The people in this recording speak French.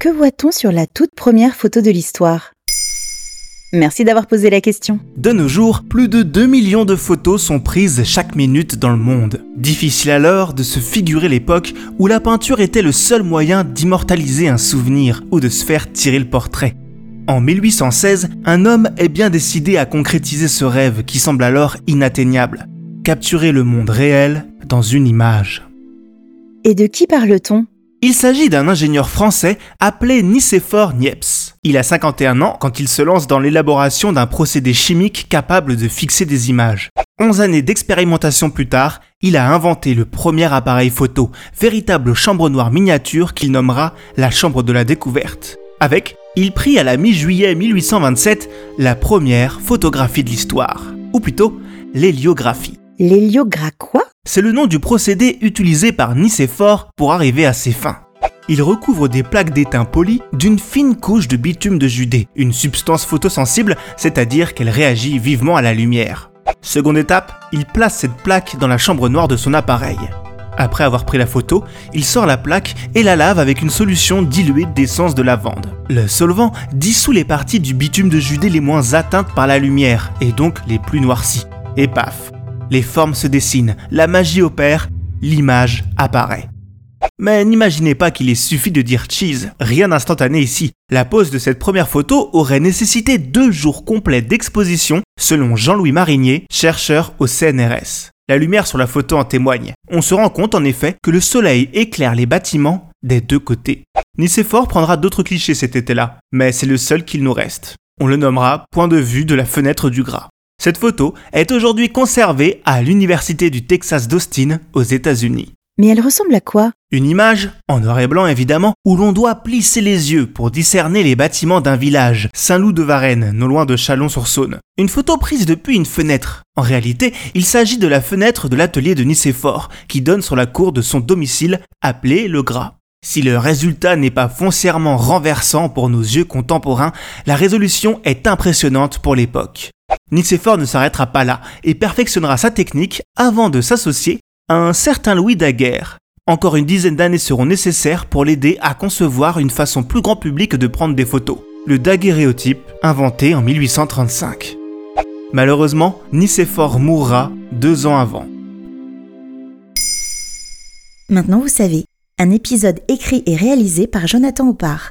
Que voit-on sur la toute première photo de l'histoire? Merci d'avoir posé la question. De nos jours, plus de 2 millions de photos sont prises chaque minute dans le monde. Difficile alors de se figurer l'époque où la peinture était le seul moyen d'immortaliser un souvenir ou de se faire tirer le portrait. En 1816, un homme est bien décidé à concrétiser ce rêve qui semble alors inatteignable. Capturer le monde réel dans une image. Et de qui parle-t-on? Il s'agit d'un ingénieur français appelé Nicéphore Niepce. Il a 51 ans quand il se lance dans l'élaboration d'un procédé chimique capable de fixer des images. 11 années d'expérimentation plus tard, il a inventé le premier appareil photo, véritable chambre noire miniature qu'il nommera la chambre de la découverte. Avec, il prit à la mi-juillet 1827 la première photographie de l'histoire, ou plutôt l'héliographie. L'héliogra quoi C'est le nom du procédé utilisé par Nicéphore pour arriver à ses fins. Il recouvre des plaques d'étain polies d'une fine couche de bitume de Judée, une substance photosensible, c'est-à-dire qu'elle réagit vivement à la lumière. Seconde étape, il place cette plaque dans la chambre noire de son appareil. Après avoir pris la photo, il sort la plaque et la lave avec une solution diluée d'essence de lavande. Le solvant dissout les parties du bitume de Judée les moins atteintes par la lumière, et donc les plus noircies. Et paf, les formes se dessinent, la magie opère, l'image apparaît. Mais n'imaginez pas qu'il ait suffi de dire cheese, rien d'instantané ici. La pose de cette première photo aurait nécessité deux jours complets d'exposition, selon Jean-Louis Marinier, chercheur au CNRS. La lumière sur la photo en témoigne. On se rend compte en effet que le soleil éclaire les bâtiments des deux côtés. Nicéphore prendra d'autres clichés cet été-là, mais c'est le seul qu'il nous reste. On le nommera point de vue de la fenêtre du gras. Cette photo est aujourd'hui conservée à l'Université du Texas d'Austin aux États-Unis. Mais elle ressemble à quoi? Une image, en noir et blanc évidemment, où l'on doit plisser les yeux pour discerner les bâtiments d'un village, Saint-Loup de Varennes, non loin de Chalon-sur-Saône. Une photo prise depuis une fenêtre. En réalité, il s'agit de la fenêtre de l'atelier de Nicéphore, qui donne sur la cour de son domicile, appelé le Gras. Si le résultat n'est pas foncièrement renversant pour nos yeux contemporains, la résolution est impressionnante pour l'époque. Nicéphore ne s'arrêtera pas là et perfectionnera sa technique avant de s'associer à un certain Louis Daguerre. Encore une dizaine d'années seront nécessaires pour l'aider à concevoir une façon plus grand public de prendre des photos, le daguerréotype inventé en 1835. Malheureusement, Nicéphore mourra deux ans avant. Maintenant vous savez, un épisode écrit et réalisé par Jonathan Oppard.